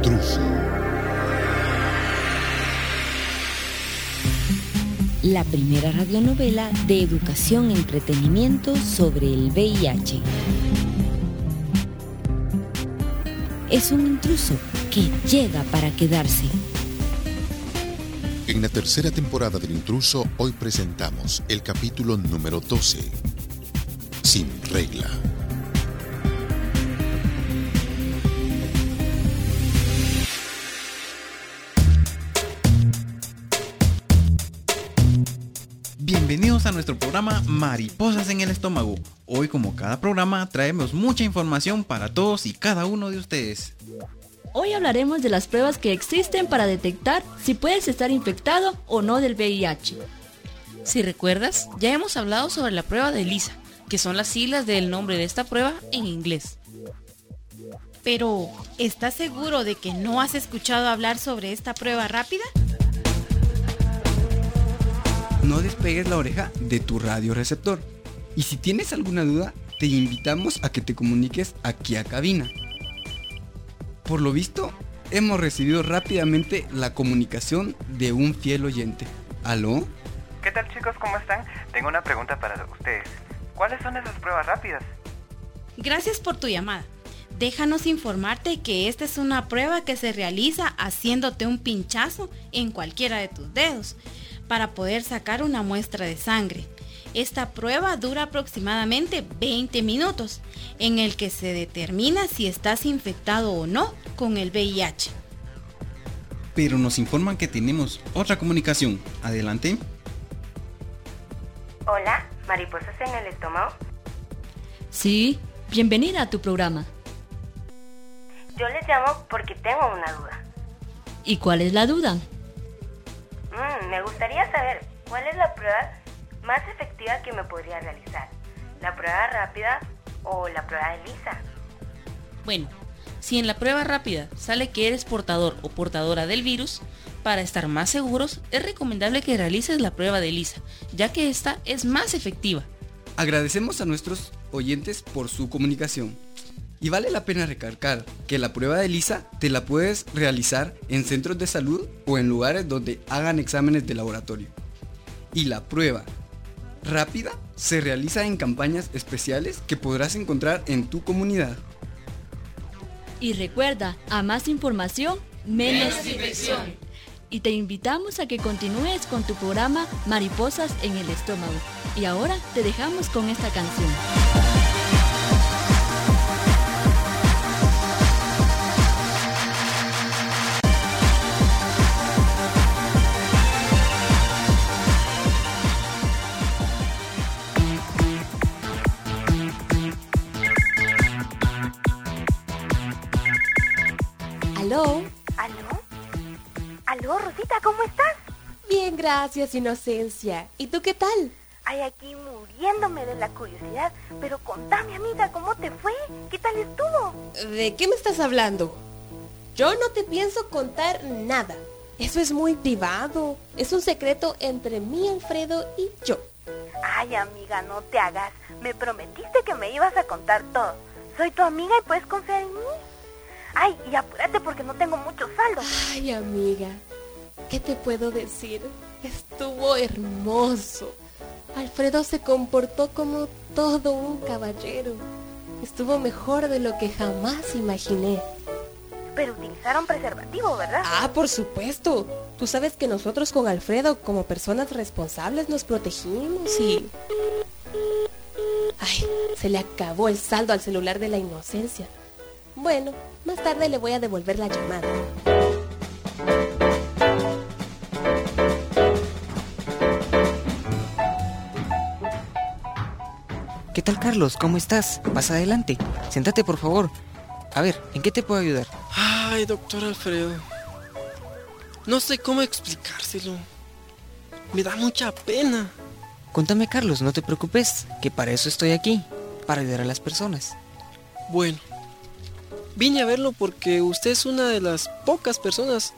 intruso. La primera radionovela de educación y entretenimiento sobre el VIH. Es un intruso que llega para quedarse. En la tercera temporada del intruso, hoy presentamos el capítulo número 12. Sin regla. Bienvenidos a nuestro programa Mariposas en el Estómago. Hoy como cada programa traemos mucha información para todos y cada uno de ustedes. Hoy hablaremos de las pruebas que existen para detectar si puedes estar infectado o no del VIH. Si recuerdas, ya hemos hablado sobre la prueba de Lisa, que son las siglas del nombre de esta prueba en inglés. Pero, ¿estás seguro de que no has escuchado hablar sobre esta prueba rápida? No despegues la oreja de tu radioreceptor. Y si tienes alguna duda, te invitamos a que te comuniques aquí a cabina por lo visto, hemos recibido rápidamente la comunicación de un fiel oyente. ¿Aló? ¿Qué tal chicos? ¿Cómo están? Tengo una pregunta para ustedes. ¿Cuáles son esas pruebas rápidas? Gracias por tu llamada. Déjanos informarte que esta es una prueba que se realiza haciéndote un pinchazo en cualquiera de tus dedos para poder sacar una muestra de sangre. Esta prueba dura aproximadamente 20 minutos, en el que se determina si estás infectado o no con el VIH. Pero nos informan que tenemos otra comunicación. Adelante. Hola, mariposas en el estómago. Sí, bienvenida a tu programa. Yo les llamo porque tengo una duda. ¿Y cuál es la duda? Mm, me gustaría saber cuál es la prueba más efectiva que me podría realizar? ¿La prueba rápida o la prueba de lisa? Bueno, si en la prueba rápida sale que eres portador o portadora del virus, para estar más seguros es recomendable que realices la prueba de lisa, ya que esta es más efectiva. Agradecemos a nuestros oyentes por su comunicación. Y vale la pena recalcar que la prueba de lisa te la puedes realizar en centros de salud o en lugares donde hagan exámenes de laboratorio. Y la prueba rápida se realiza en campañas especiales que podrás encontrar en tu comunidad. Y recuerda, a más información, menos infección. Y te invitamos a que continúes con tu programa Mariposas en el Estómago. Y ahora te dejamos con esta canción. Gracias, Inocencia. ¿Y tú qué tal? Ay, aquí muriéndome de la curiosidad. Pero contame, amiga, ¿cómo te fue? ¿Qué tal estuvo? ¿De qué me estás hablando? Yo no te pienso contar nada. Eso es muy privado. Es un secreto entre mí, Alfredo y yo. Ay, amiga, no te hagas. Me prometiste que me ibas a contar todo. Soy tu amiga y puedes confiar en mí. Ay, y apúrate porque no tengo mucho saldo. Ay, amiga, ¿qué te puedo decir? Estuvo hermoso. Alfredo se comportó como todo un caballero. Estuvo mejor de lo que jamás imaginé. Pero utilizaron preservativo, ¿verdad? Ah, por supuesto. Tú sabes que nosotros con Alfredo, como personas responsables, nos protegimos y... Ay, se le acabó el saldo al celular de la inocencia. Bueno, más tarde le voy a devolver la llamada. ¿Qué tal Carlos? ¿Cómo estás? Pasa adelante. Siéntate por favor. A ver, ¿en qué te puedo ayudar? Ay, doctor Alfredo. No sé cómo explicárselo. Me da mucha pena. Cuéntame Carlos, no te preocupes, que para eso estoy aquí, para ayudar a las personas. Bueno, vine a verlo porque usted es una de las pocas personas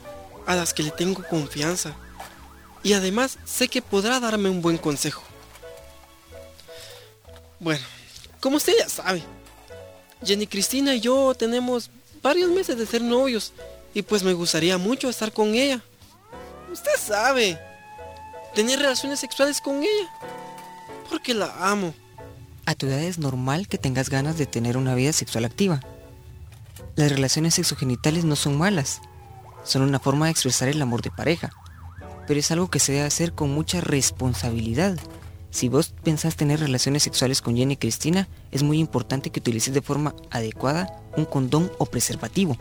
a las que le tengo confianza. Y además sé que podrá darme un buen consejo. Bueno, como usted ya sabe, Jenny Cristina y yo tenemos varios meses de ser novios Y pues me gustaría mucho estar con ella. Usted sabe, tener relaciones sexuales con ella. Porque la amo. A tu edad es normal que tengas ganas de tener una vida sexual activa. Las relaciones sexogenitales no son malas, son una forma de expresar el amor de pareja, pero es algo que se debe hacer con mucha responsabilidad. Si vos pensás tener relaciones sexuales con Jenny Cristina, es muy importante que utilices de forma adecuada un condón o preservativo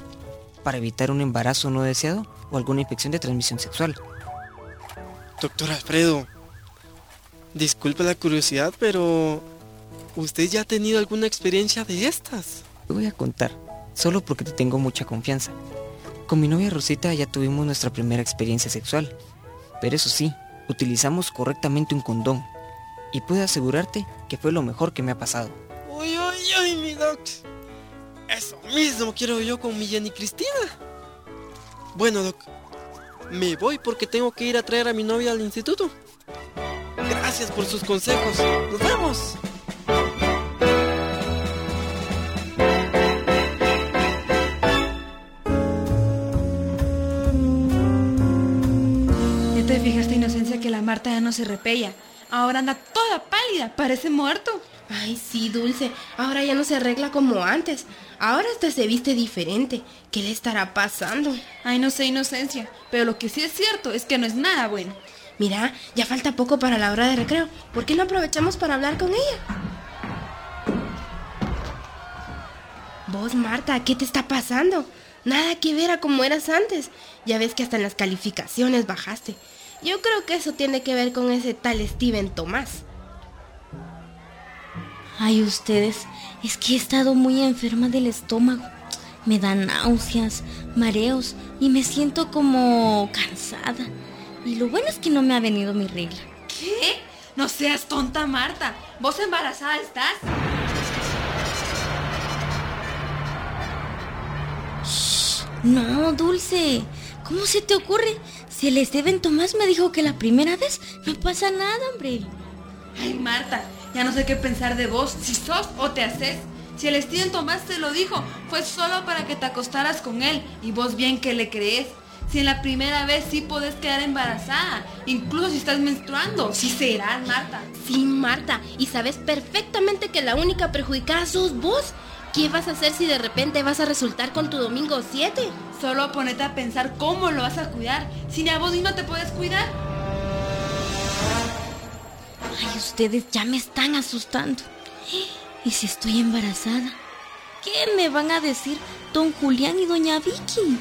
para evitar un embarazo no deseado o alguna infección de transmisión sexual. Doctor Alfredo, disculpe la curiosidad, pero ¿usted ya ha tenido alguna experiencia de estas? Te voy a contar, solo porque te tengo mucha confianza. Con mi novia Rosita ya tuvimos nuestra primera experiencia sexual, pero eso sí, utilizamos correctamente un condón y puedo asegurarte que fue lo mejor que me ha pasado. Uy, uy, uy, mi doc. Eso mismo quiero yo con mi Jenny Cristina. Bueno, doc, me voy porque tengo que ir a traer a mi novia al instituto. Gracias por sus consejos. Nos vemos. ¿Ya te fijaste, Inocencia, que la Marta ya no se repella? Ahora anda toda pálida, parece muerto. Ay, sí, Dulce. Ahora ya no se arregla como antes. Ahora hasta se viste diferente. ¿Qué le estará pasando? Ay, no sé, Inocencia. Pero lo que sí es cierto es que no es nada bueno. Mira, ya falta poco para la hora de recreo. ¿Por qué no aprovechamos para hablar con ella? Vos, Marta, ¿qué te está pasando? Nada que ver a como eras antes. Ya ves que hasta en las calificaciones bajaste. Yo creo que eso tiene que ver con ese tal Steven Tomás. Ay, ustedes, es que he estado muy enferma del estómago. Me dan náuseas, mareos y me siento como cansada. Y lo bueno es que no me ha venido mi regla. ¿Qué? No seas tonta, Marta. ¿Vos embarazada estás? No, Dulce. ¿Cómo se te ocurre? Si el Steven Tomás me dijo que la primera vez no pasa nada, hombre. Ay, Marta, ya no sé qué pensar de vos, si sos o te haces. Si el Steven Tomás te lo dijo, fue solo para que te acostaras con él y vos bien que le crees. Si en la primera vez sí podés quedar embarazada, incluso si estás menstruando, sí serás, Marta. Sí, Marta, y sabes perfectamente que la única perjudicada sos vos. ¿Qué vas a hacer si de repente vas a resultar con tu domingo 7? Solo ponete a pensar cómo lo vas a cuidar. Si ni a vos ni no te puedes cuidar. Ay, ustedes ya me están asustando. ¿Y si estoy embarazada? ¿Qué me van a decir don Julián y doña Vicky?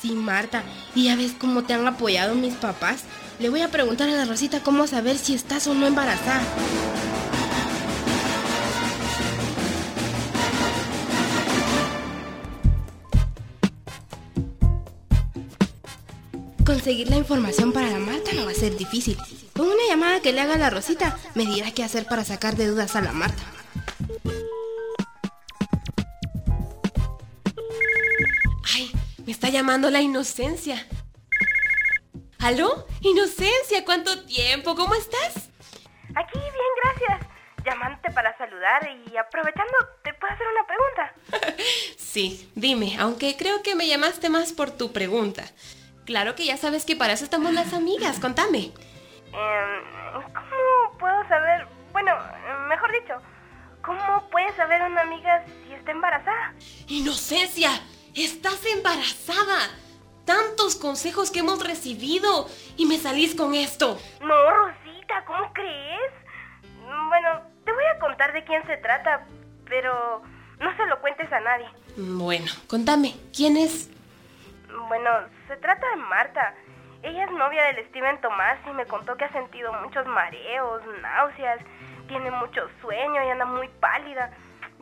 Sí, Marta, y ya ves cómo te han apoyado mis papás. Le voy a preguntar a la Rosita cómo saber si estás o no embarazada. Conseguir la información para la Marta no va a ser difícil. Con una llamada que le haga a la Rosita, me dirá qué hacer para sacar de dudas a la Marta. Ay, me está llamando la inocencia. ¿Aló? Inocencia, ¿cuánto tiempo? ¿Cómo estás? Aquí bien, gracias. Llamándote para saludar y aprovechando, ¿te puedo hacer una pregunta? Sí, dime, aunque creo que me llamaste más por tu pregunta. Claro que ya sabes que para eso estamos las amigas, contame. Em, ¿Cómo puedo saber? Bueno, mejor dicho, ¿cómo puede saber una amiga si está embarazada? ¡Inocencia! ¡Estás embarazada! Tantos consejos que hemos recibido y me salís con esto. No, Rosita, ¿cómo crees? Bueno, te voy a contar de quién se trata, pero no se lo cuentes a nadie. Bueno, contame, ¿quién es? Bueno, se trata de Marta. Ella es novia del Steven Tomás y me contó que ha sentido muchos mareos, náuseas, tiene mucho sueño y anda muy pálida.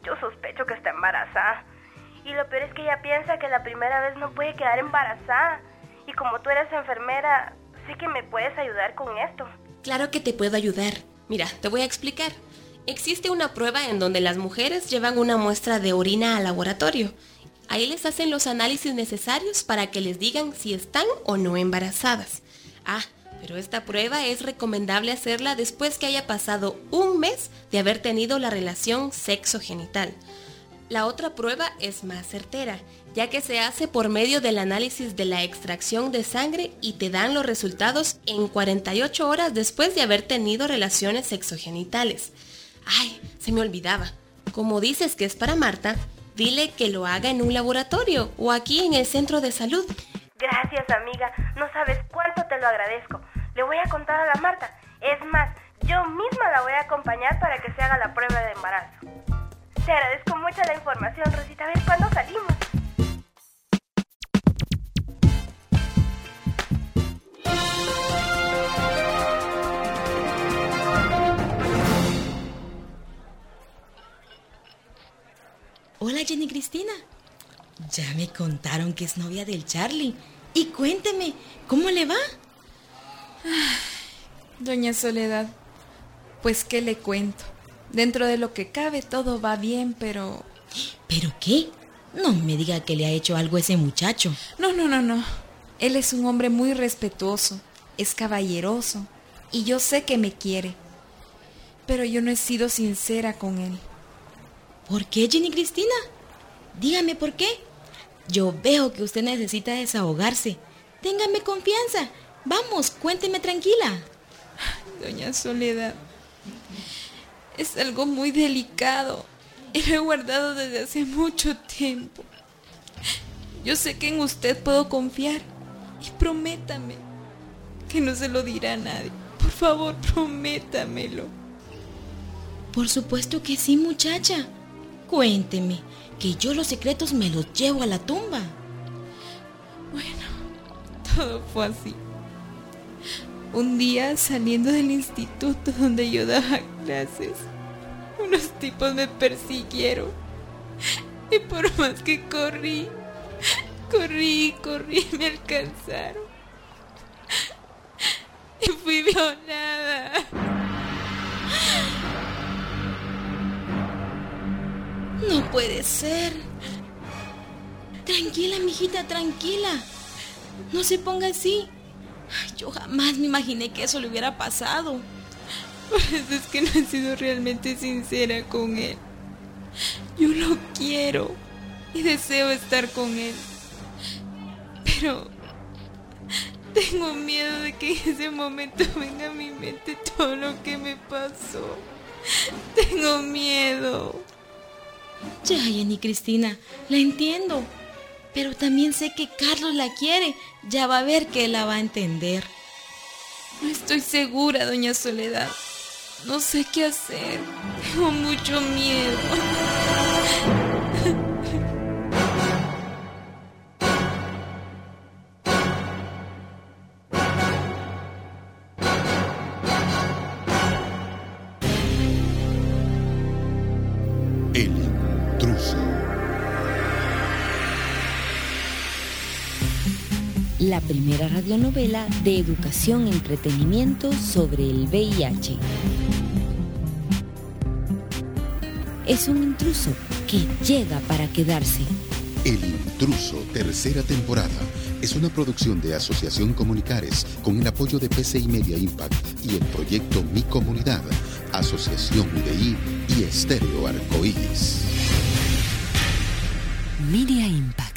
Yo sospecho que está embarazada. Y lo peor es que ella piensa que la primera vez no puede quedar embarazada. Y como tú eres enfermera, sé que me puedes ayudar con esto. Claro que te puedo ayudar. Mira, te voy a explicar. Existe una prueba en donde las mujeres llevan una muestra de orina al laboratorio. Ahí les hacen los análisis necesarios para que les digan si están o no embarazadas. Ah, pero esta prueba es recomendable hacerla después que haya pasado un mes de haber tenido la relación sexo-genital. La otra prueba es más certera, ya que se hace por medio del análisis de la extracción de sangre y te dan los resultados en 48 horas después de haber tenido relaciones sexogenitales. Ay, se me olvidaba. Como dices que es para Marta, dile que lo haga en un laboratorio o aquí en el centro de salud. Gracias, amiga. No sabes cuánto te lo agradezco. Le voy a contar a la Marta. Es más, yo misma la voy a acompañar para que se haga la prueba de embarazo. Te agradezco mucho la información, Rosita. A ver cuándo salimos. Jenny Cristina. Ya me contaron que es novia del Charlie. Y cuénteme, ¿cómo le va? Doña Soledad, pues qué le cuento. Dentro de lo que cabe todo va bien, pero... ¿Pero qué? No me diga que le ha hecho algo ese muchacho. No, no, no, no. Él es un hombre muy respetuoso, es caballeroso, y yo sé que me quiere. Pero yo no he sido sincera con él. ¿Por qué, Jenny Cristina? Dígame por qué. Yo veo que usted necesita desahogarse. Téngame confianza. Vamos, cuénteme tranquila. Doña Soledad, es algo muy delicado y lo he guardado desde hace mucho tiempo. Yo sé que en usted puedo confiar y prométame que no se lo dirá a nadie. Por favor, prométamelo. Por supuesto que sí, muchacha. Cuénteme, que yo los secretos me los llevo a la tumba. Bueno, todo fue así. Un día saliendo del instituto donde yo daba clases, unos tipos me persiguieron. Y por más que corrí, corrí, corrí, me alcanzaron. Y fui violada. No puede ser. Tranquila, mijita, tranquila. No se ponga así. Yo jamás me imaginé que eso le hubiera pasado. Por eso es que no he sido realmente sincera con él. Yo lo quiero y deseo estar con él. Pero tengo miedo de que en ese momento venga a mi mente todo lo que me pasó. Tengo miedo. Ya, Jenny Cristina, la entiendo. Pero también sé que Carlos la quiere. Ya va a ver que la va a entender. No estoy segura, doña Soledad. No sé qué hacer. Tengo mucho miedo. La primera radionovela de educación y entretenimiento sobre el VIH. Es un intruso que llega para quedarse. El intruso, tercera temporada. Es una producción de Asociación Comunicares con el apoyo de PCI Media Impact y el proyecto Mi Comunidad, Asociación UDI y Estéreo Arcoíris. Media Impact.